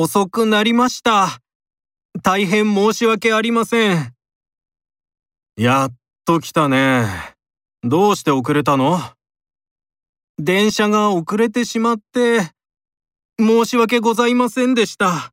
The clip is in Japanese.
遅くなりました。大変申し訳ありません。やっと来たね。どうして遅れたの？電車が遅れてしまって、申し訳ございませんでした。